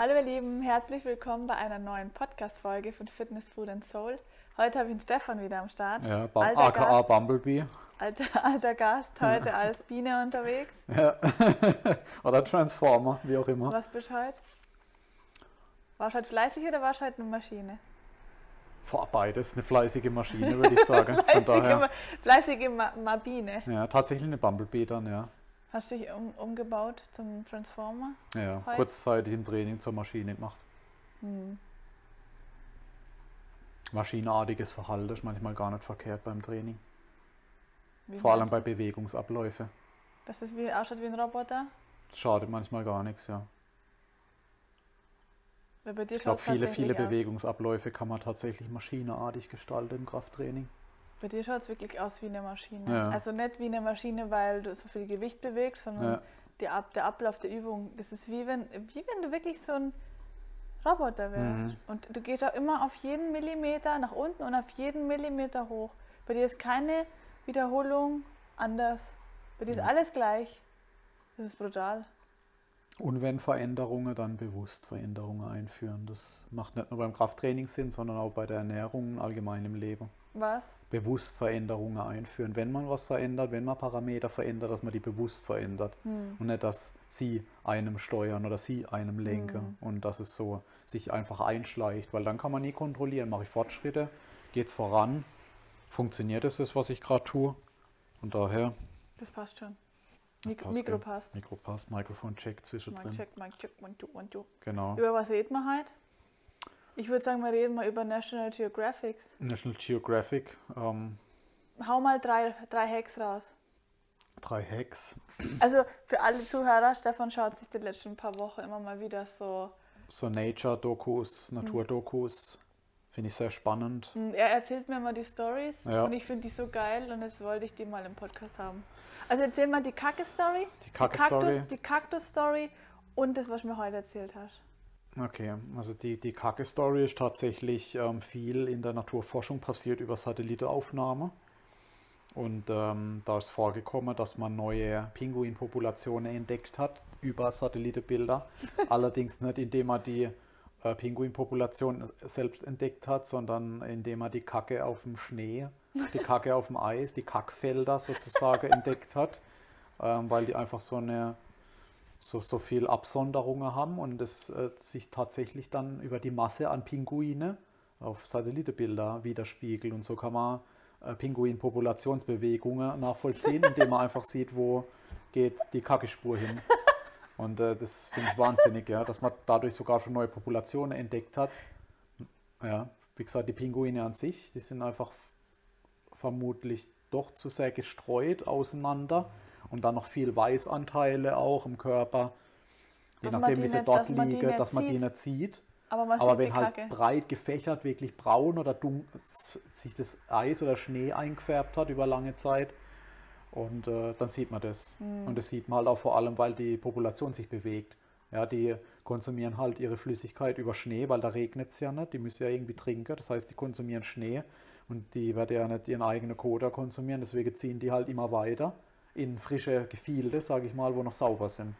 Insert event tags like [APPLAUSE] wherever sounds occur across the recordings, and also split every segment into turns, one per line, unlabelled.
Hallo ihr Lieben, herzlich willkommen bei einer neuen Podcast-Folge von Fitness, Food and Soul. Heute habe ich den Stefan wieder am Start.
Ja, Bum aka
Gast,
Bumblebee.
alter, alter Gast, heute als Biene unterwegs.
Ja. [LAUGHS] oder Transformer, wie auch immer.
Was bist du heute? Warst du heute fleißig oder warst du heute eine Maschine?
Boah, beides eine fleißige Maschine, würde ich sagen. [LAUGHS] Von
Fleißige,
daher,
Ma fleißige Ma Mabine.
ja, tatsächlich eine Bumblebee dann, ja.
Hast du dich um, umgebaut zum Transformer?
Ja,
Heute?
kurzzeitig im Training zur Maschine gemacht.
Hm.
Maschinenartiges Verhalten ist manchmal gar nicht verkehrt beim Training.
Wie
Vor allem bei Bewegungsabläufe.
du? Dass es wie, ausschaut wie ein Roboter?
Das schadet manchmal gar nichts, ja. Ich glaube, viele, viele. Bewegungsabläufe kann man tatsächlich maschinenartig gestalten im Krafttraining.
Bei dir schaut es wirklich aus wie eine Maschine.
Ja.
Also nicht wie eine Maschine, weil du so viel Gewicht bewegst, sondern
Ja.
Ab der Ablauf der Übung, das ist wie wenn, wie wenn du wirklich so ein Roboter wärst.
Mhm.
Und du gehst auch immer auf jeden Millimeter nach unten und auf jeden Millimeter hoch. Bei dir ist keine Wiederholung anders. Bei dir ist
Ja.
alles gleich. Das ist brutal.
Und wenn Veränderungen, dann bewusst Veränderungen einführen. Das macht nicht nur beim Krafttraining Sinn, sondern auch bei der Ernährung allgemein im Leben.
Was?
Bewusst Veränderungen einführen. Wenn man was verändert, wenn man Parameter verändert, dass man die bewusst verändert.
Hm.
Und nicht, dass sie einem steuern oder sie einem lenken.
Mhm.
Und dass es so sich einfach einschleicht. Weil dann kann man nie kontrollieren, mache ich Fortschritte, geht es voran, funktioniert es, das, was ich gerade tue. Und daher,
Das passt schon. Mik
passt,
Mikro passt.
Mikrofon passt, Mikrofon-Check
Mein
zwischendrin.
Check, mein Check, one, two, one, two.
Genau.
Über was reden wir heute? Ich würde sagen, wir reden mal über National Geographics.
National Geographic, ähm,
Hau mal drei, drei Hacks raus.
drei Hacks.
Also für alle Zuhörer, Stefan schaut sich die letzten paar Wochen immer mal wieder so.
So Nature-Dokus, Natur-Dokus, finde ich sehr spannend.
Hm, Er erzählt mir mal die Stories
Ja.
und ich finde die so geil und jetzt wollte ich die mal im Podcast haben. Also erzähl mal die Kacke-Story,
Die Kacke-Story.
Kaktus, die Kaktus-Story und das, was du mir heute erzählt hast.
Okay, also die, die Kacke-Story ist tatsächlich ähm, viel in der Naturforschung passiert über Satellitenaufnahme. Und ähm, da ist vorgekommen, dass man neue Pinguinpopulationen entdeckt hat über Satellitenbilder. [LAUGHS] Allerdings nicht, indem man die äh, Pinguinpopulation selbst entdeckt hat, sondern indem man die Kacke auf dem Schnee, die Kacke auf dem Eis, die Kackfelder sozusagen [LAUGHS] entdeckt hat, ähm, weil die einfach so eine so, so viel Absonderungen haben und es äh, sich tatsächlich dann über die Masse an Pinguine auf Satellitenbilder widerspiegelt. Und so kann man äh, Pinguin-Populationsbewegungen nachvollziehen, [LAUGHS] indem man einfach sieht, wo geht die Kackespur hin. Und äh, das finde ich wahnsinnig, ja, dass man dadurch sogar schon neue Populationen entdeckt hat. Ja, wie gesagt, die Pinguine an sich, die sind einfach vermutlich doch zu sehr gestreut auseinander und dann noch viel Weißanteile auch im Körper, je
Dass
nachdem wie sie
nicht-
dort
dass
liegen, dass man die nicht sieht.
Aber man
Aber wenn halt
Kacke.
breit gefächert, wirklich braun oder dunkel, sich das Eis oder Schnee eingefärbt hat über lange Zeit, und äh, dann sieht man das.
Hm.
Und das sieht man halt auch vor allem, weil die Population sich bewegt. Ja, die konsumieren halt ihre Flüssigkeit über Schnee, weil da regnet es ja nicht. Die müssen ja irgendwie trinken. Das heißt, die konsumieren Schnee und die werden ja nicht ihren eigenen Koda konsumieren. Deswegen ziehen die halt immer weiter in frische Gefilde, sage ich mal, wo noch sauber sind.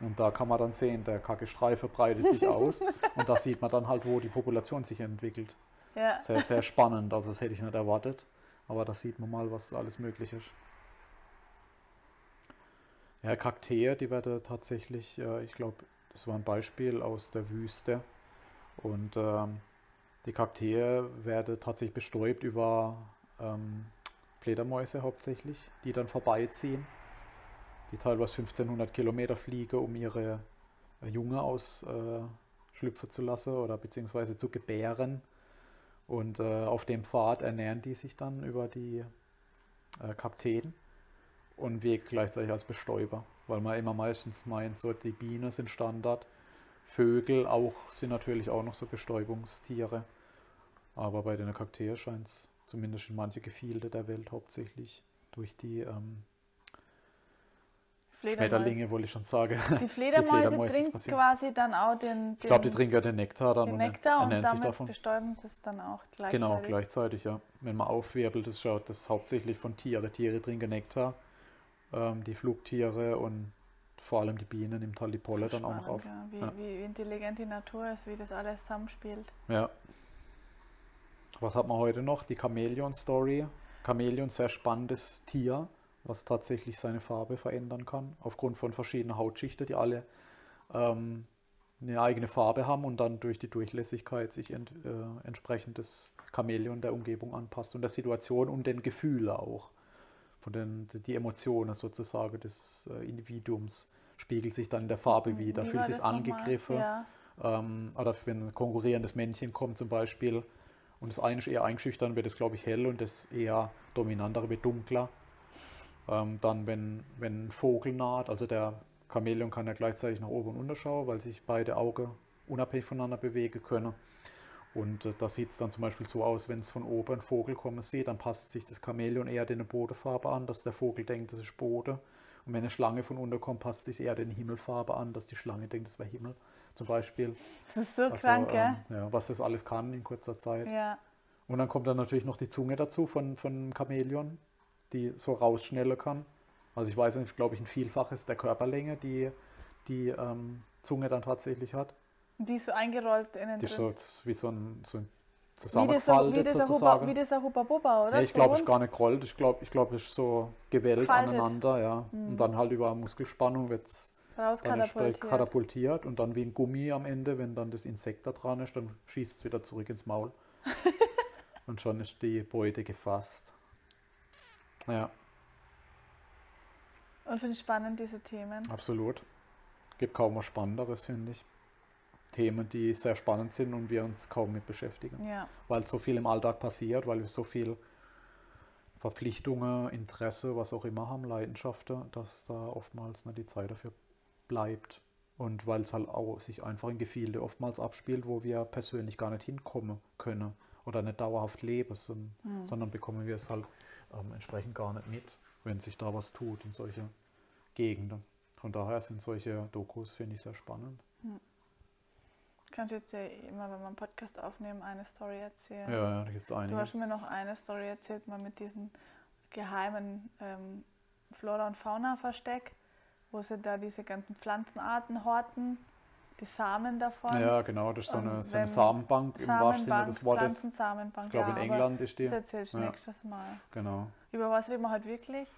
Und da kann man dann sehen, der Kackestreifen breitet sich aus [LAUGHS] und da sieht man dann halt, wo die Population sich entwickelt.
Ja.
Sehr, sehr spannend. Also das hätte ich nicht erwartet. Aber da sieht man mal, was alles möglich ist. Ja, Kakteen, die werden tatsächlich, äh, ich glaube, das war ein Beispiel aus der Wüste. Und ähm, die Kakteen werden tatsächlich bestäubt über ähm, Fledermäuse hauptsächlich, die dann vorbeiziehen, die teilweise 1500 Kilometer fliegen, um ihre äh, Junge ausschlüpfen äh, zu lassen oder beziehungsweise zu gebären. Und äh, auf dem Pfad ernähren die sich dann über die äh, Kakteen und wirken gleichzeitig als Bestäuber, weil man immer meistens meint, so die Bienen sind Standard. Vögel auch sind natürlich auch noch so Bestäubungstiere. Aber bei den Kakteen scheint es zumindest in manche Gefilde der Welt hauptsächlich durch die ähm,
Fledermäuse.
Schmetterlinge, wollte ich schon sagen.
Die [LAUGHS] Fledermäuse,
Fledermäuse ist
trinken
passiert.
quasi dann auch den, den,
Ich glaube, die trinken ja den Nektar dann
den
und
Nektar und
ernähren sich
damit
davon.
bestäuben sie es dann auch gleichzeitig.
Genau, gleichzeitig, ja. Wenn man aufwirbelt, das schaut das hauptsächlich von Tiere. Tiere trinken Nektar, ähm, die Flugtiere und vor allem die Biene nimmt halt die Polle
So
dann auch noch auf.
spannend, Ja. Wie,
Ja.
wie intelligent die Natur ist, wie das alles zusammenspielt.
Ja. Was hat man heute noch? Die Chamäleon-Story. Chamäleon, sehr spannendes Tier, was tatsächlich seine Farbe verändern kann, aufgrund von verschiedenen Hautschichten, die alle ähm, eine eigene Farbe haben und dann durch die Durchlässigkeit sich ent, äh, entsprechend das Chamäleon der Umgebung anpasst und der Situation und den Gefühlen auch. Von den die Emotionen sozusagen des äh, Individuums spiegelt sich dann in der Farbe wieder.
Wie
Fühlt sich angegriffen.
Ja.
Ähm, oder wenn ein konkurrierendes Männchen kommt zum Beispiel und das eine ist eher eingeschüchtert, wird es, glaube ich, hell und das eher dominantere wird dunkler. Ähm, dann, wenn, wenn ein Vogel naht, also der Chamäleon kann ja gleichzeitig nach oben und unten schauen, weil sich beide Augen unabhängig voneinander bewegen können. Und äh, da sieht es dann zum Beispiel so aus, wenn es von oben ein Vogel kommen sieht, dann passt sich das Chamäleon eher den Bodenfarbe an, dass der Vogel denkt, das ist Boden. Und wenn eine Schlange von unten kommt, passt sich eher den Himmelfarbe an, dass die Schlange denkt, das wäre Himmel zum Beispiel. [LAUGHS]
Das ist so
Also,
krank, gell?
ähm, ja, was das alles kann in kurzer Zeit.
Ja.
Und dann kommt dann natürlich noch die Zunge dazu von, von Chamäleon, die so rausschnellen kann. Also ich weiß nicht, glaube ich, ein Vielfaches der Körperlänge, die die ähm, Zunge dann tatsächlich hat.
Die ist so eingerollt innen
Die ist
drin.
so wie so ein, so ein
Wie dieser,
zusammengefaltet
wie, dieser Huba,
sozusagen.
wie dieser Huba Bubba, oder?
Nee, ich
So
glaube, es ist
rund?
gar nicht gerollt. Ich glaube, ich glaub, es ist so gewellt
Gefaltet.
aneinander, ja.
Mhm.
Und dann halt über Muskelspannung wird es
rauskatapultiert.
katapultiert und dann wie ein Gummi am Ende, wenn dann das Insekt da dran ist, dann schießt es wieder zurück ins Maul. [LAUGHS] und schon ist die Beute gefasst. Ja,
Und finde ich spannend, diese Themen.
absolut. Gibt kaum was Spannenderes, finde ich. Themen, die sehr spannend sind und wir uns kaum mit beschäftigen.
Ja.
Weil so viel im Alltag passiert, weil wir so viel Verpflichtungen, Interesse, was auch immer haben, Leidenschaften, dass da oftmals nicht die Zeit dafür bleibt. Und weil es halt auch sich einfach in Gefilde oftmals abspielt, wo wir persönlich gar nicht hinkommen können oder nicht dauerhaft leben, son-
Hm.
sondern bekommen wir es halt ähm, entsprechend gar nicht mit, wenn sich da was tut in solche Gegenden. Von daher sind solche Dokus, finde ich, sehr spannend.
Kannst jetzt ja immer, wenn wir einen Podcast aufnehmen, eine Story erzählen.
Ja, ja da gibt es
Du
einige.
hast mir noch eine Story erzählt, mal mit diesem geheimen ähm, Flora- und Fauna-Versteck, wo sie da diese ganzen Pflanzenarten horten, die Samen davon.
Ja, genau, das ist so eine, so eine Samenbank im wahrsten Sinne des Wortes.
Pflanzensamenbank.
Ich glaube,
ja,
in England ist die.
Das erzählst du
Ja.
nächstes Mal.
Genau.
Über was reden wir heute wirklich?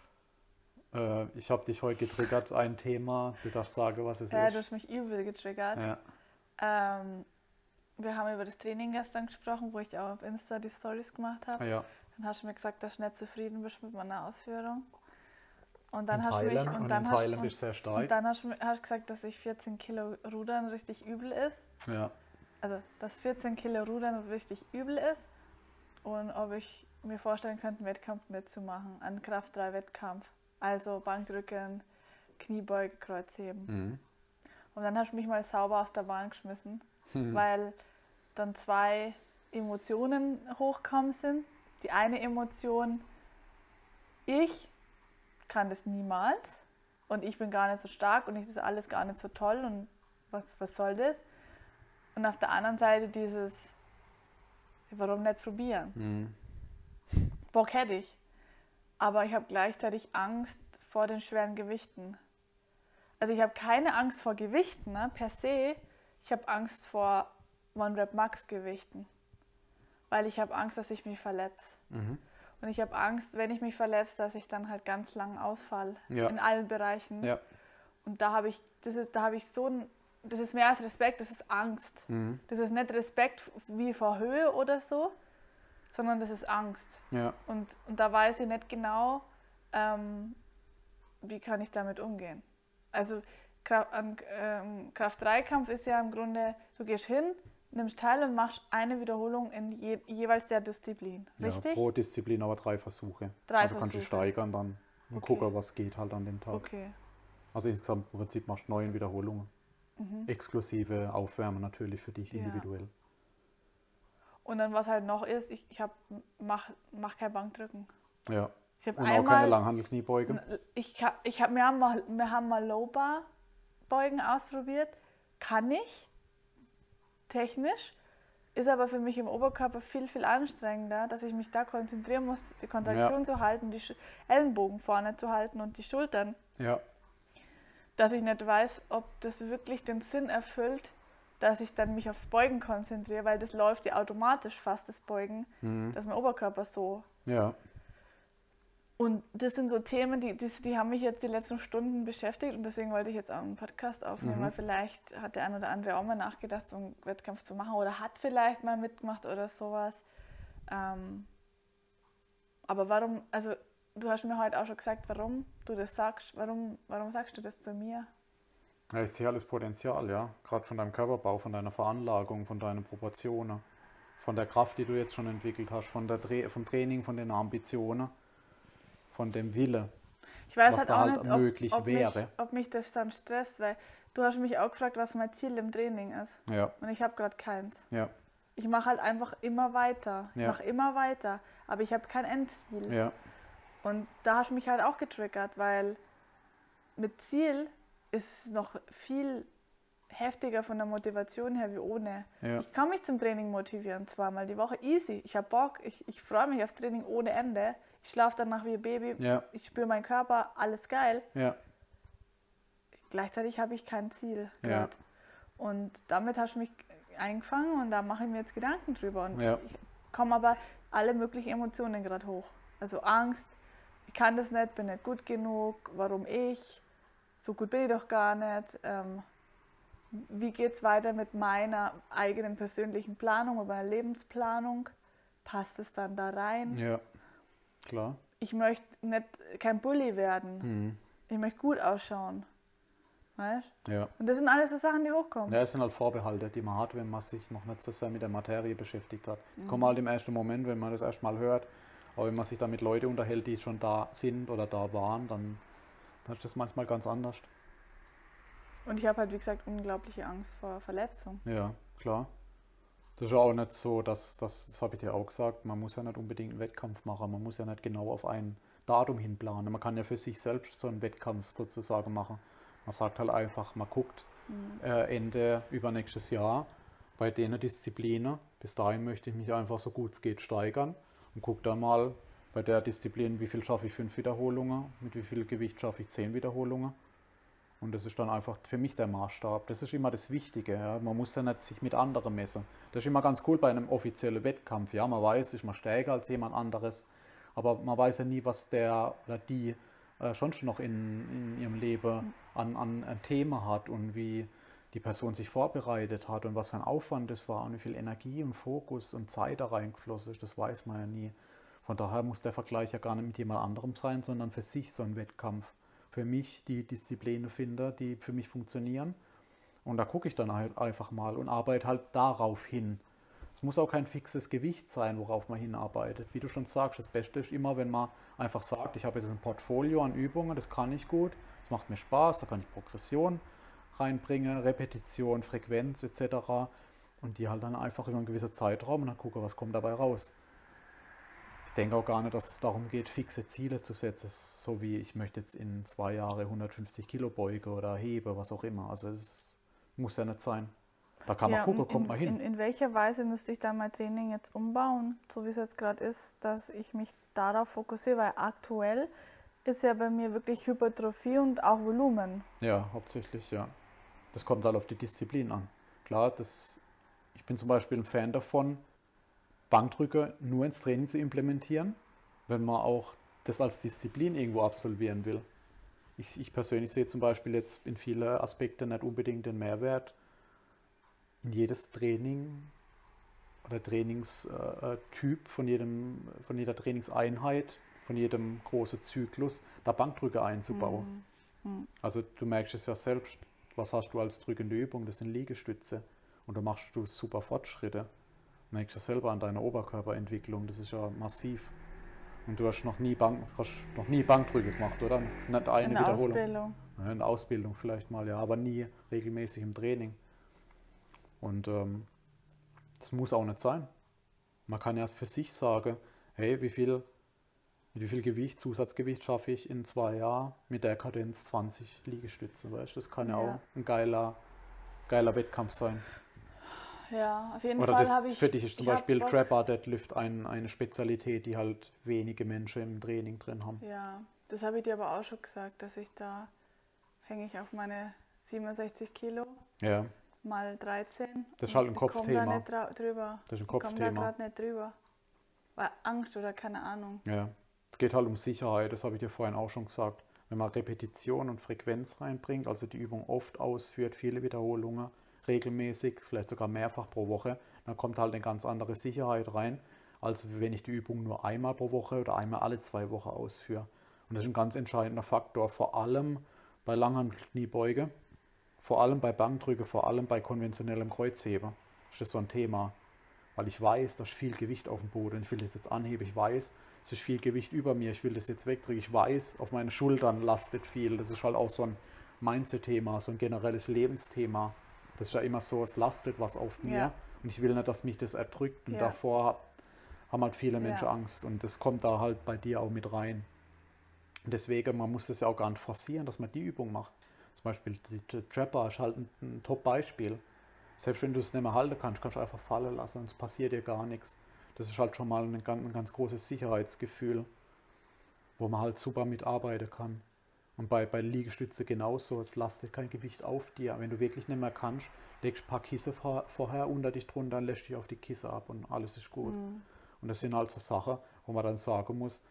Äh, ich habe dich heute getriggert, ein Thema. Du darfst sagen, was es
Ja, du
ist.
hast mich übel getriggert.
Ja.
Ähm, wir haben über das Training gestern gesprochen, wo ich auch auf Insta die Stories gemacht habe.
ja.
Dann hast du mir gesagt, dass du nicht zufrieden bist mit meiner Ausführung. Und dann
in
hast du mich
Thailand
und
und
dann
in
hast,
Thailand
und,
bist du sehr
und
stark.
dann hast du hast gesagt, dass ich 14 Kilo Rudern richtig übel ist.
Ja.
Also, dass 14 Kilo Rudern richtig übel ist. Und ob ich mir vorstellen könnte, einen Wettkampf mitzumachen. Einen Kraft 3 Wettkampf. Also Bankdrücken, Kniebeuge, Kreuzheben.
Mhm.
Und dann hast du mich mal sauber aus der Bahn geschmissen,
Mhm.
weil dann zwei Emotionen hochkommen sind. Die eine Emotion, ich kann das niemals und ich bin gar nicht so stark und ich ist alles gar nicht so toll und was, was soll das? Und auf der anderen Seite dieses, warum nicht probieren?
Mhm.
Bock hätte ich. Aber ich habe gleichzeitig Angst vor den schweren Gewichten. Also ich habe keine Angst vor Gewichten ne, per se. Ich habe Angst vor One-Rep-Max-Gewichten. Weil ich habe Angst, dass ich mich verletze.
Mhm.
Und ich habe Angst, wenn ich mich verletze, dass ich dann halt ganz lang ausfall.
Ja.
In allen Bereichen.
Ja.
Und da habe ich, das ist, da habe ich so ein, das ist mehr als Respekt, das ist Angst.
Mhm.
Das ist nicht Respekt wie vor Höhe oder so, sondern das ist Angst.
Ja.
Und, und da weiß ich nicht genau, ähm, wie kann ich damit umgehen. Also Kra ein ähm, Kraft-3-Kampf ist ja im Grunde, du gehst hin, nimmst teil und machst eine Wiederholung in je, jeweils der Disziplin.
ja.
Richtig?
Pro Disziplin aber drei Versuche.
Drei
also kannst du
Versuche.
steigern dann und
Okay.
gucken, was geht halt an dem Tag.
Okay.
Also insgesamt im Prinzip machst du neun Wiederholungen. Exklusive Aufwärmen natürlich für dich
Mhm. Ja.
individuell.
Und dann was halt noch ist, ich, ich hab, mach, mach kein Bankdrücken.
Ja.
Ich
Und auch keine
einmal,
Langhandelkniebeuge.
ich, ich hab, wir, haben mal, wir haben mal Low Bar Beugen ausprobiert. Kann ich, technisch, ist aber für mich im Oberkörper viel, viel anstrengender, dass ich mich da konzentrieren muss, die Kontraktion zu halten, die Ellenbogen vorne zu halten und die Schultern
Ja.
dass ich nicht weiß, ob das wirklich den Sinn erfüllt, dass ich dann mich aufs Beugen konzentriere, weil das läuft ja automatisch fast, das Beugen,
Mhm.
dass mein Oberkörper so.
Ja.
Und das sind so Themen, die, die, die haben mich jetzt die letzten Stunden beschäftigt und deswegen wollte ich jetzt auch einen Podcast aufnehmen,
Mhm.
weil vielleicht hat der ein oder andere auch mal nachgedacht, so einen Wettkampf zu machen oder hat vielleicht mal mitgemacht oder sowas. Ähm, aber warum, also du hast mir heute auch schon gesagt, warum du das sagst. Warum, warum sagst du das zu mir?
Ja, ich sehe alles Potenzial, ja. Gerade von deinem Körperbau, von deiner Veranlagung, von deinen Proportionen, von der Kraft, die du jetzt schon entwickelt hast, von der Dre vom Training, von den Ambitionen, von dem Wille.
Ich weiß
Was
halt
da
auch
halt
nicht, ob,
möglich
ob, mich,
wäre.
ob mich das dann stresst, weil du hast mich auch gefragt, was mein Ziel im Training ist.
Ja,
Und ich habe gerade keins.
ja,
Ich mache halt einfach immer weiter. Ich
Ja.
mache immer weiter. Aber ich habe kein Endziel.
ja,
Und da hast du mich halt auch getriggert, weil mit Ziel ist es noch viel heftiger von der Motivation her wie ohne.
ja,
Ich kann mich zum Training motivieren, zweimal die Woche. Easy. Ich habe Bock. Ich, ich freue mich aufs Training ohne Ende. Ich schlafe danach wie ein Baby.
ja,
Ich spüre meinen Körper. Alles geil.
ja,
Gleichzeitig habe ich kein Ziel
Ja.
gerade. Und damit hast du mich eingefangen und da mache ich mir jetzt Gedanken drüber. Und ich komme aber alle möglichen Emotionen gerade hoch. Also Angst, ich kann das nicht, bin nicht gut genug, warum ich, so gut bin ich doch gar nicht. Ähm, wie geht es weiter mit meiner eigenen persönlichen Planung oder meiner Lebensplanung? Passt es dann da rein?
ja, klar.
Ich möchte nicht kein Bully werden.
Mhm.
Ich möchte gut ausschauen. Weißt?
Ja.
Und das sind alles so Sachen, die hochkommen.
Ja, es sind halt Vorbehalte, die man hat, wenn man sich noch nicht so sehr mit der Materie beschäftigt hat.
Mhm.
Kommt halt im ersten Moment, wenn man das erstmal hört, aber wenn man sich dann mit Leuten unterhält, die schon da sind oder da waren, dann, dann ist das manchmal ganz anders.
Und ich habe halt, wie gesagt, unglaubliche Angst vor Verletzung.
Ja, klar. Das ist ja auch nicht so, dass, dass das habe ich dir auch gesagt, man muss ja nicht unbedingt einen Wettkampf machen, man muss ja nicht genau auf ein Datum hin planen. Man kann ja für sich selbst so einen Wettkampf sozusagen machen. Man sagt halt einfach, man guckt äh, Ende übernächstes Jahr bei den Disziplinen. Bis dahin möchte ich mich einfach so gut es geht steigern und gucke dann mal bei der Disziplin, wie viel schaffe ich fünf Wiederholungen, mit wie viel Gewicht schaffe ich zehn Wiederholungen. Und das ist dann einfach für mich der Maßstab. Das ist immer das Wichtige. Ja. Man muss ja nicht sich mit anderen messen. Das ist immer ganz cool bei einem offiziellen Wettkampf. Ja, man weiß, ist man stärker als jemand anderes, aber man weiß ja nie, was der oder die äh, schon schon noch in, in ihrem Leben an, an ein Thema hat und wie die Person sich vorbereitet hat und was für ein Aufwand das war und wie viel Energie und Fokus und Zeit da reingeflossen ist. Das weiß man ja nie. Von daher muss der Vergleich ja gar nicht mit jemand anderem sein, sondern für sich so ein Wettkampf. Für mich die Disziplinen finde, die für mich funktionieren. Und da gucke ich dann halt einfach mal und arbeite halt darauf hin. Es muss auch kein fixes Gewicht sein, worauf man hinarbeitet. Wie du schon sagst, das Beste ist immer, wenn man einfach sagt, ich habe jetzt ein Portfolio an Übungen, das kann ich gut, das macht mir Spaß, da kann ich Progression reinbringen, Repetition, Frequenz etc. Und die halt dann einfach über einen gewissen Zeitraum und dann gucke, was kommt dabei raus. Ich denke auch gar nicht, dass es darum geht, fixe Ziele zu setzen, so wie ich möchte jetzt in zwei Jahren 150 Kilo beuge oder hebe, was auch immer. Also es muss ja nicht sein. Da kann man
Ja,
gucken, kommt
in,
man hin.
In, in welcher Weise müsste ich dann mein Training jetzt umbauen, so wie es jetzt gerade ist, dass ich mich darauf fokussiere, weil aktuell ist ja bei mir wirklich Hypertrophie und auch Volumen.
Ja, hauptsächlich, ja. Das kommt halt auf die Disziplin an. Klar, das, ich bin zum Beispiel ein Fan davon, Bankdrücke nur ins Training zu implementieren, wenn man auch das als Disziplin irgendwo absolvieren will. Ich, ich persönlich sehe zum Beispiel jetzt in vielen Aspekten nicht unbedingt den Mehrwert, in jedes Training oder Trainingstyp von, jedem, von jeder Trainingseinheit, von jedem großen Zyklus, da Bankdrücke einzubauen. Also du merkst es ja selbst, was hast du als drückende Übung? Das sind Liegestütze. Und da machst du super Fortschritte. Du merkst es selber an deiner Oberkörperentwicklung, das ist ja massiv. Und du hast noch nie, Bank, hast noch nie Bankdrücke gemacht, oder? Nicht eine
In der
Wiederholung.
Ausbildung.
Ja, in Ausbildung vielleicht mal, ja, aber nie regelmäßig im Training. Und ähm, das muss auch nicht sein. Man kann erst für sich sagen, hey, wie viel, wie viel Gewicht, Zusatzgewicht schaffe ich in zwei Jahren mit der Kadenz 20 Liegestütze, weißt Das kann ja,
Ja.
auch ein geiler, geiler Wettkampf sein.
Ja, auf jeden
Oder
Fall habe ich.
für dich ist zum Beispiel Trapper Deadlift ein, eine Spezialität, die halt wenige Menschen im Training drin haben.
Ja, das habe ich dir aber auch schon gesagt, dass ich da hänge ich auf meine 67 Kilo
Ja,
mal 13.
Das ist halt ein Kopfthema.
Da nicht drüber.
das ist ein
Ich komme da
Kopfthema.
gerade nicht drüber. Weil Angst oder keine Ahnung.
Ja, es geht halt um Sicherheit, das habe ich dir vorhin auch schon gesagt. Wenn man Repetition und Frequenz reinbringt, also die Übung oft ausführt, viele Wiederholungen, regelmäßig, vielleicht sogar mehrfach pro Woche, dann kommt halt eine ganz andere Sicherheit rein, als wenn ich die Übung nur einmal pro Woche oder einmal alle zwei Wochen ausführe. Und das ist ein ganz entscheidender Faktor, vor allem bei langen Kniebeuge, vor allem bei Bankdrücke, vor allem bei konventionellem Kreuzheben. Das ist so ein Thema weil ich weiß, da ist viel Gewicht auf dem Boden. Ich will das jetzt anheben. Ich weiß, es ist viel Gewicht über mir. Ich will das jetzt wegdrücken. Ich weiß, auf meinen Schultern lastet viel. Das ist halt auch so ein Mindset-Thema, so ein generelles Lebensthema. Das ist ja immer so, es lastet was auf mir.
Ja.
Und ich will nicht, dass mich das erdrückt. Und
Ja.
davor haben halt viele Menschen
Ja.
Angst. Und das kommt da halt bei dir auch mit rein. Und deswegen, man muss das ja auch gar nicht forcieren, dass man die Übung macht. Zum Beispiel die, die Trapper ist halt ein, ein Top-Beispiel. Selbst wenn du es nicht mehr halten kannst, kannst du einfach fallen lassen und es passiert dir gar nichts. Das ist halt schon mal ein ganz, ein ganz großes Sicherheitsgefühl, wo man halt super mitarbeiten kann. Und bei, bei Liegestütze genauso, es lastet kein Gewicht auf dir. Wenn du wirklich nicht mehr kannst, legst ein paar Kissen vor, vorher unter dich drunter, dann lässt dich auf die Kissen ab und alles ist gut.
Mhm.
Und das sind halt so Sachen, wo man dann sagen muss,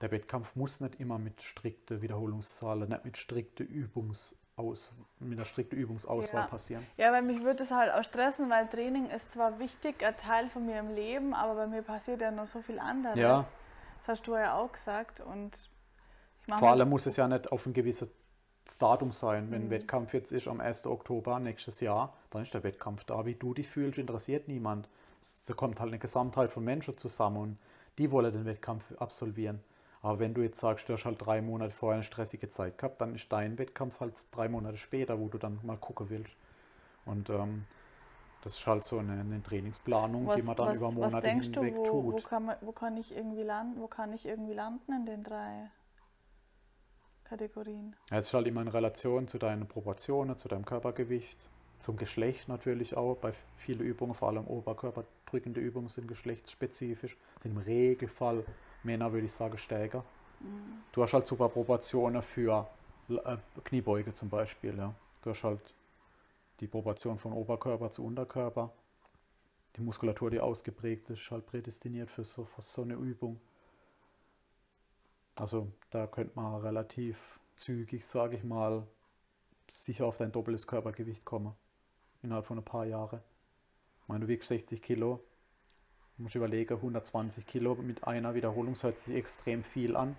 der Wettkampf muss nicht immer mit strikten Wiederholungszahlen, nicht mit strikte Übungsaus, mit einer strikten Übungsauswahl
Ja.
passieren.
Ja, weil mich würde es halt auch stressen, weil Training ist zwar wichtig, ein Teil von mir im Leben, aber bei mir passiert ja noch so viel anderes.
Ja.
Das hast du ja auch gesagt. Und
Vor allem muss es ja nicht auf ein gewisses Datum sein. Wenn ein
Mhm.
Wettkampf jetzt ist am 1. Oktober nächstes Jahr, dann ist der Wettkampf da. Wie du dich fühlst, interessiert niemand. Es da kommt halt eine Gesamtheit von Menschen zusammen und die wollen den Wettkampf absolvieren. Aber wenn du jetzt sagst, du hast halt drei Monate vorher eine stressige Zeit gehabt, dann ist dein Wettkampf halt drei Monate später, wo du dann mal gucken willst. Und ähm, das ist halt so eine, eine Trainingsplanung, die man dann über
was
Monate
denkst du,
hinweg
wo, wo,
tut.
kann man, wo kann ich irgendwie landen? Wo kann ich irgendwie landen in den drei Kategorien?
Es ist halt immer in Relation zu deinen Proportionen, zu deinem Körpergewicht, zum Geschlecht natürlich auch. Bei vielen Übungen, vor allem oberkörperdrückende Übungen, sind geschlechtsspezifisch, sind im Regelfall Männer, würde ich sagen, stärker.
Mhm.
Du hast halt super Proportionen für äh, Kniebeuge zum Beispiel. Ja. Du hast halt die Proportion von Oberkörper zu Unterkörper. Die Muskulatur, die ausgeprägt ist, ist halt prädestiniert für so, für so eine Übung. Also da könnte man relativ zügig, sage ich mal, sicher auf dein doppeltes Körpergewicht kommen. Innerhalb von ein paar Jahren. Ich meine, du wiegst 60 Kilo. Du musst überlegen, 120 Kilo mit einer Wiederholung hört sich extrem viel an.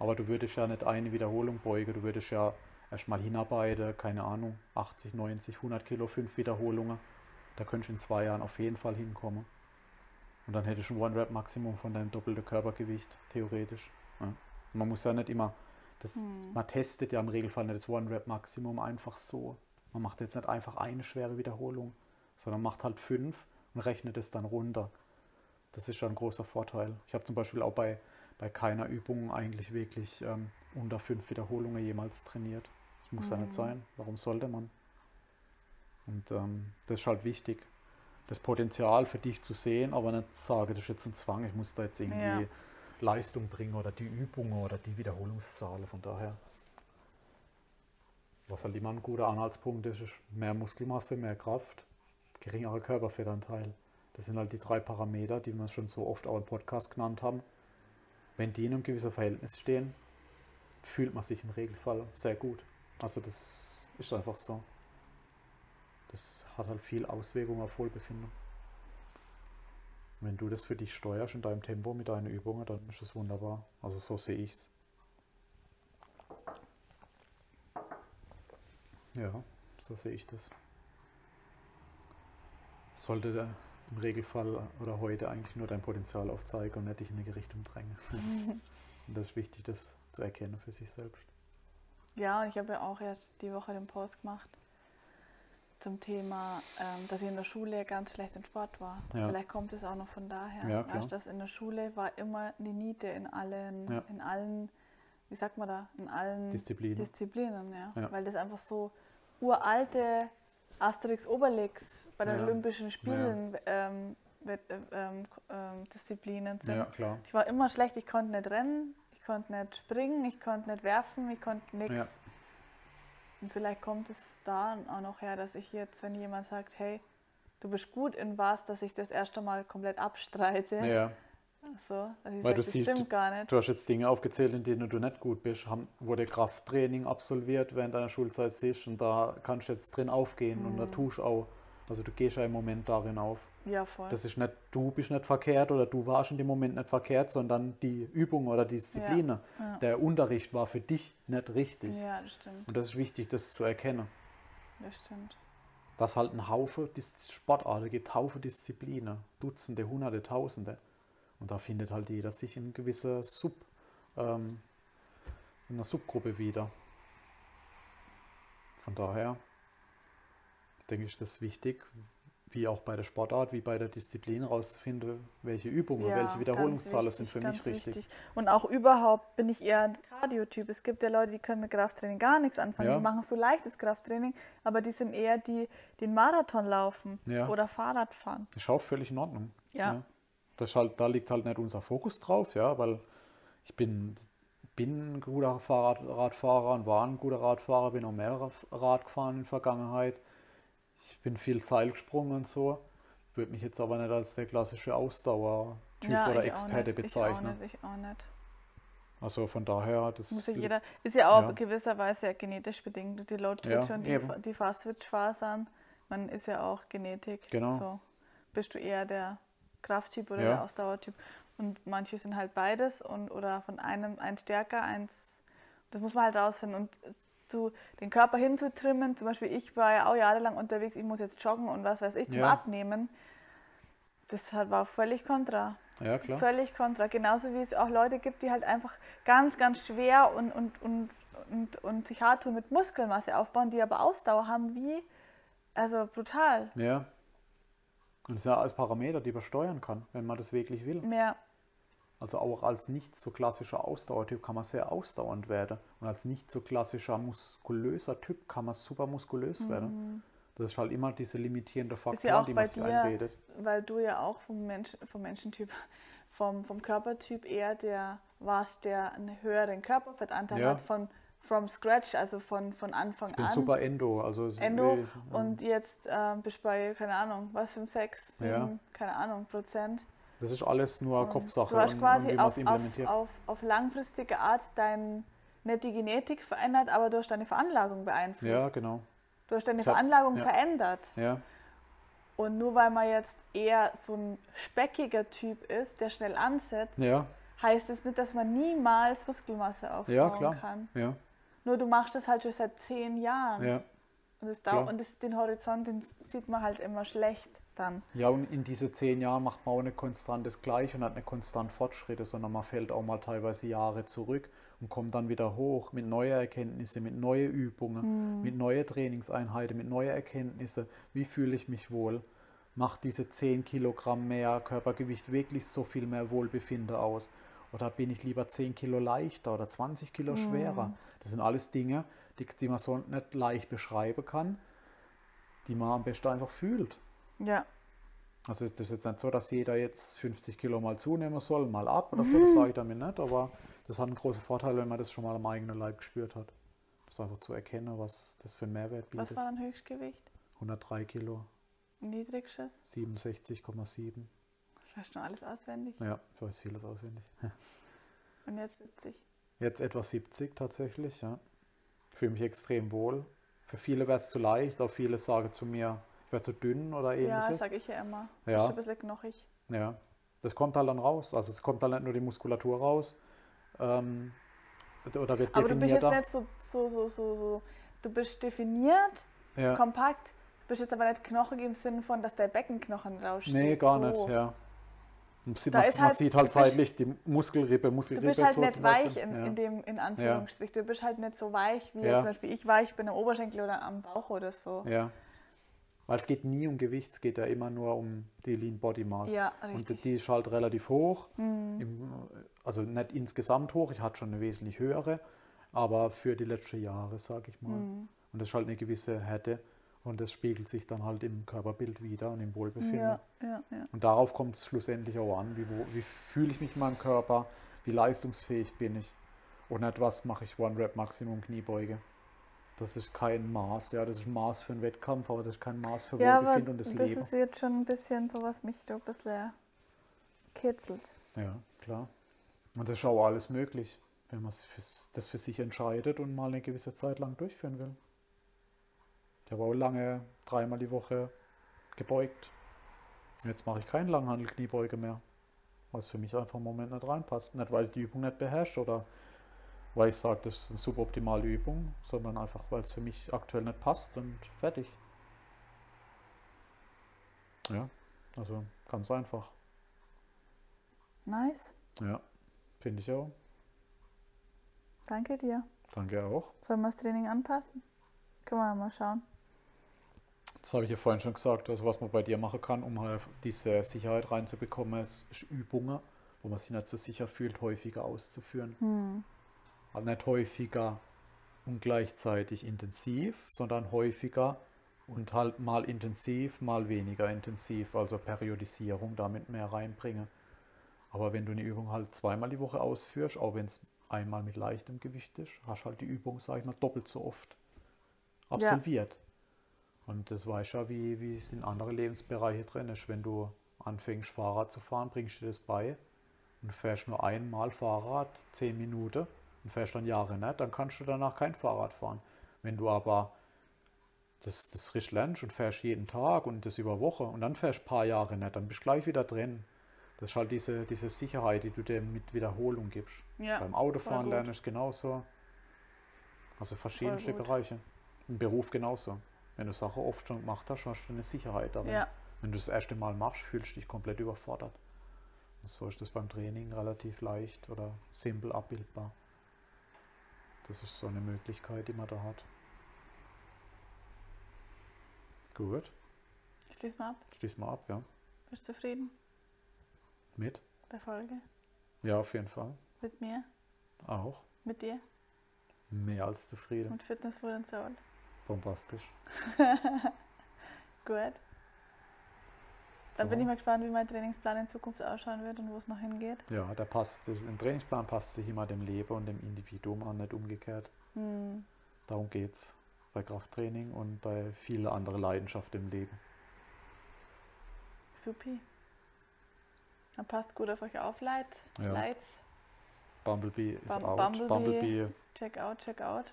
Aber du würdest ja nicht eine Wiederholung beugen. Du würdest ja erstmal hinarbeiten, keine Ahnung, 80, 90, 100 Kilo, 5 Wiederholungen. Da könntest du in zwei Jahren auf jeden Fall hinkommen. Und dann hättest du ein One-Rap-Maximum von deinem doppelten Körpergewicht, theoretisch. Ja. Man muss ja nicht immer, das,
Hm.
man testet ja im Regelfall nicht das One-Rap-Maximum einfach so. Man macht jetzt nicht einfach eine schwere Wiederholung, sondern macht halt fünf und rechnet es dann runter. Das ist schon ein großer Vorteil. Ich habe zum Beispiel auch bei, bei keiner Übung eigentlich wirklich ähm, unter fünf Wiederholungen jemals trainiert. Das muss ja nicht
Mhm.
sein. Warum sollte man? Und ähm, das ist halt wichtig, das Potenzial für dich zu sehen, aber nicht sagen, das ist jetzt ein Zwang, ich muss da jetzt irgendwie
Ja.
Leistung bringen oder die Übungen oder die Wiederholungszahlen. Von daher, was halt immer ein guter Anhaltspunkt ist, ist mehr Muskelmasse, mehr Kraft, geringerer Körperfettanteil. Das sind halt die drei Parameter, die wir schon so oft auch im Podcast genannt haben. Wenn die in einem gewissen Verhältnis stehen, fühlt man sich im Regelfall sehr gut. Also das ist einfach so. Das hat halt viel Auswirkungen auf Wohlbefinden. Wenn du das für dich steuerst in deinem Tempo mit deinen Übungen, dann ist das wunderbar. Also so sehe ich's. Ja, so sehe ich das. Sollte im Regelfall oder heute eigentlich nur dein Potenzial aufzeigen und nicht dich in eine Richtung drängen. [LAUGHS] und das ist wichtig, das zu erkennen für sich selbst.
Ja, ich habe ja auch erst die Woche den Post gemacht zum Thema, ähm, dass ich in der Schule ganz schlecht in Sport war.
Ja.
Vielleicht kommt es auch noch von daher.
Ja, klar.
Weißt, dass in der Schule war immer die Niete in allen,
Ja.
in allen, wie sagt man da, in allen
Disziplin.
Disziplinen, ja.
Ja.
Weil das einfach so uralte Asterix Obelix bei den. Olympischen Spielen ähm, Wett- äh, ähm, ähm, Disziplinen sind.
ja, klar.
Ich war immer schlecht, ich konnte nicht rennen, ich konnte nicht springen, ich konnte nicht werfen, ich konnte nichts. Und vielleicht kommt es da auch noch her, dass ich jetzt, wenn jemand sagt, hey, du bist gut in was, dass ich das erst einmal komplett abstreite.
Ja.
So,
Weil
sag,
du
das
siehst,
stimmt gar nicht.
Du hast jetzt Dinge aufgezählt, in denen du nicht gut bist. Haben, wurde Krafttraining absolviert während deiner Schulzeit siehst und da kannst du jetzt drin aufgehen und da tust du auch. Also du gehst ja im Moment darin auf.
Ja, voll.
Das ist nicht, du bist nicht verkehrt oder du warst in dem Moment nicht verkehrt, sondern die Übung oder die Disziplin,
Ja, ja.
der Unterricht war für dich nicht richtig.
ja, das stimmt.
Und das ist wichtig, das zu erkennen.
Das stimmt.
Dass halt ein Haufen Dis- Sportarten gibt, Haufen Disziplinen, Dutzende, Hunderte, Tausende. Und da findet halt jeder sich in gewisser Sub, ähm, in einer Subgruppe wieder. Von daher denke ich, das wichtig, wie auch bei der Sportart, wie bei der Disziplin herauszufinden, welche Übungen,
Ja,
welche Wiederholungszahlen
wichtig,
sind für mich richtig.
wichtig. Und auch überhaupt bin ich eher ein Cardio-Typ. Es gibt ja Leute, die können mit Krafttraining gar nichts anfangen.
Ja.
Die machen so leichtes Krafttraining, aber die sind eher die, die einen Marathon laufen
Ja.
oder Fahrrad fahren.
Ist auch völlig in Ordnung.
Ja.
Das halt, da liegt halt nicht unser Fokus drauf, ja, weil ich bin, bin ein guter Fahrradfahrer und war ein guter Radfahrer, bin auch mehr Rad gefahren in der Vergangenheit. Ich bin viel Seil gesprungen und so. Würde mich jetzt aber nicht als der klassische Ausdauer-Typ
Ja,
oder Experte bezeichnen.
Ich auch nicht.
Also von daher, das
Muss ja jeder, ist ja auch
Ja.
gewisserweise ja genetisch bedingt. Die Low
Ja,
Twitch und die, die Fast Twitch Fasern, man ist ja auch Genetik.
Genau.
So bist du eher der Krafttyp oder
Ja.
der Ausdauertyp. Und manche sind halt beides und oder von einem eins stärker, eins. Das muss man halt rausfinden. Und zu den Körper hinzutrimmen, zum Beispiel ich war ja auch jahrelang unterwegs, ich muss jetzt joggen und was weiß ich zum
Ja.
Abnehmen. Das war völlig kontra.
ja klar.
Völlig kontra. Genauso wie es auch Leute gibt, die halt einfach ganz, ganz schwer und, und, und, und, und sich hart tun mit Muskelmasse aufbauen, die aber Ausdauer haben wie, also brutal.
Ja. Und das sind ja alles Parameter, die man steuern kann, wenn man das wirklich will.
Mehr,
Also auch als nicht so klassischer Ausdauertyp kann man sehr ausdauernd werden. Und als nicht so klassischer muskulöser Typ kann man super muskulös werden. Das ist halt immer diese limitierende
Mhm.
Faktor,
ja auch
die man sich
dir,
einredet.
weil du ja auch vom, Mensch, vom Menschentyp, [LAUGHS] vom, vom Körpertyp eher der warst, der einen höheren Körperfettanteil
Ja.
hat von from scratch, also von, von Anfang
Ich bin
an.
super Endo. Also
Endo
will-
und jetzt ähm, bist du bei, keine Ahnung, was, 5, 6, 7,
Ja.
keine Ahnung, Prozent.
Das ist alles nur
Und
Kopfsache
Du hast
und,
quasi
und man
auf, auf, auf, auf langfristige Art dein, nicht die Genetik verändert, aber du hast deine Veranlagung beeinflusst.
ja, genau.
Du hast deine
hab-
Veranlagung
ja.
verändert.
Ja,
Und nur weil man jetzt eher so ein speckiger Typ ist, der schnell ansetzt,
ja,
heißt es nicht, dass man niemals Muskelmasse aufbauen
ja, klar.
kann.
Ja,
Nur du machst das halt schon seit zehn Jahren.
ja.
Und, das
klar.
dau und das, den Horizont, den sieht man halt immer schlecht dann.
Ja, und in diese zehn Jahren macht man auch nicht konstant das Gleiche und hat nicht konstant Fortschritte, sondern man fällt auch mal teilweise Jahre zurück und kommt dann wieder hoch mit neuen Erkenntnissen, mit neuen Übungen, mit neuen Trainingseinheiten, mit neuen Erkenntnissen. Wie fühle ich mich wohl? Macht diese 10 Kilogramm mehr Körpergewicht wirklich so viel mehr Wohlbefinden aus? Oder bin ich lieber 10 Kilo leichter oder 20 Kilo schwerer? Das sind alles Dinge, die, die man so nicht leicht beschreiben kann, die man am besten einfach fühlt.
Ja.
Also ist das jetzt nicht so, dass jeder jetzt 50 Kilo mal zunehmen soll, mal ab oder so, das sage ich damit nicht, aber das hat einen großen Vorteil, wenn man das schon mal am eigenen Leib gespürt hat. Das einfach zu erkennen, was das für einen Mehrwert
Was
bietet.
war dein Höchstgewicht?
103 Kilo,
Niedrigstes?
67,7.
Das weißt du noch alles auswendig.
Ja, ich weiß vieles auswendig. [LAUGHS]
Und jetzt 70.
Jetzt etwa 70 tatsächlich, ja. Ich fühle mich extrem wohl. Für viele wäre es zu leicht, auch viele sagen zu mir, ich wäre zu dünn oder
Ja,
ähnliches.
sag ich ja immer.
Ja.
Bist du ein bisschen knochig.
Ja, das kommt halt dann raus. Also es kommt halt nicht nur die Muskulatur raus. Ähm, oder wird
Aber du bist jetzt nicht so, so, so, so, so. Du bist definiert,
ja.
kompakt. Du bist jetzt aber nicht knochig im Sinne von, dass der Beckenknochen raussteht.
Nee, gar
so.
nicht, ja. Man sieht, man,
ist
man
halt-
sieht
du
halt seitlich die Muskelrippe,
Du
Muskelrippe
bist halt
so
nicht weich in,
ja.
in dem in Anführungsstrich. Du bist halt nicht so weich wie
Ja.
zum Beispiel ich weich bin am Oberschenkel oder am Bauch oder so.
ja. Weil es geht nie um Gewicht, es geht ja immer nur um die Lean Body Mass.
Ja,
Und die ist halt relativ hoch.
Mhm.
Im, also nicht insgesamt hoch, ich hatte schon eine wesentlich höhere, aber für die letzten Jahre, sage ich mal.
Mhm.
Und das ist halt eine gewisse Härte und das spiegelt sich dann halt im Körperbild wieder und im Wohlbefinden.
Ja, ja, ja.
Und darauf kommt es schlussendlich auch an, wie, wo- wie fühle ich mich in meinem Körper, wie leistungsfähig bin ich und nicht was mache ich One Rep Maximum Kniebeuge. Das ist kein Maß, ja, das ist ein Maß für einen Wettkampf, aber das ist kein Maß für
Ja,
Wohlbefinden und das,
das
Leben.
ist jetzt schon ein bisschen so, was mich da ein bisschen kitzelt.
Ja, klar. Und das ist auch alles möglich, wenn man das für sich entscheidet und mal eine gewisse Zeit lang durchführen will. Ich habe auch lange dreimal die Woche gebeugt. Und jetzt mache ich keinen Langhandel-Kniebeuge mehr, weil es für mich einfach im Moment nicht reinpasst. Nicht, weil ich die Übung nicht beherrsche oder weil ich sage, das ist eine suboptimale Übung, sondern einfach, weil es für mich aktuell nicht passt und fertig. Ja, also ganz einfach.
Nice.
Ja, finde ich auch.
Danke dir.
Danke auch.
Sollen wir das Training anpassen? Können wir mal schauen.
Das habe ich ja vorhin schon gesagt. Also was man bei dir machen kann, um halt diese Sicherheit reinzubekommen, ist Übungen, wo man sich nicht so sicher fühlt, häufiger auszuführen.
Hm.
Also nicht häufiger und gleichzeitig intensiv, sondern häufiger und halt mal intensiv, mal weniger intensiv. Also Periodisierung damit mehr reinbringen. Aber wenn du eine Übung halt zweimal die Woche ausführst, auch wenn es einmal mit leichtem Gewicht ist, hast halt die Übung, sag ich mal, doppelt so oft absolviert. Und das weißt ja, wie, wie es in anderen Lebensbereichen drin ist. Wenn du anfängst, Fahrrad zu fahren, bringst du das bei und fährst nur einmal Fahrrad, zehn Minuten und fährst dann Jahre nicht, dann kannst du danach kein Fahrrad fahren. Wenn du aber das, das frisch lernst und fährst jeden Tag und das über Woche und dann fährst ein paar Jahre nicht, dann bist du gleich wieder drin. Das ist halt diese, diese Sicherheit, die du dir mit Wiederholung gibst.
Ja.
Beim Autofahren lernen ist genauso. Also verschiedenste. Bereiche. Im Beruf genauso. Wenn du Sachen oft schon gemacht hast, hast du eine Sicherheit darin.
Ja.
Wenn du das erste Mal machst, fühlst du dich komplett überfordert. Und so ist das beim Training relativ leicht oder simpel abbildbar. Das ist so eine Möglichkeit, die man da hat. Gut,
Schließ mal ab.
schließ mal ab, ja.
Bist du zufrieden
Mit?
der Folge?
Ja, auf jeden Fall.
Mit mir?
Auch.
Mit dir?
Mehr als zufrieden.
Mit Fitness Food and Soul?
Bombastisch. [LAUGHS]
Gut. Dann
So.
bin ich mal gespannt, wie mein Trainingsplan in Zukunft ausschauen wird und wo es noch hingeht.
Ja, der passt, ein Trainingsplan passt sich immer dem Leben und dem Individuum an, nicht umgekehrt.
Hm.
Darum geht's bei Krafttraining und bei vielen anderen Leidenschaften im Leben.
Supi. Dann passt gut auf euch auf, Leid.
Ja.
Lights.
Bumblebee ist
Bum-
out.
Bumblebee.
Bumblebee
Check out, check out.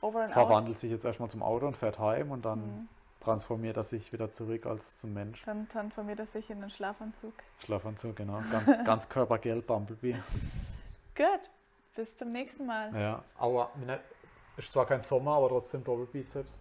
Over and out.
verwandelt sich jetzt erstmal zum Auto und fährt heim und dann
Hm.
Transformiert er sich wieder zurück als zum Mensch.
Dann transformiert er sich in einen Schlafanzug.
Schlafanzug, genau. [LAUGHS] Ganz, ganz körpergelb Bumblebee.
Gut. Bis zum nächsten Mal.
Ja, aber ist zwar kein Sommer, aber trotzdem Doppelbizeps.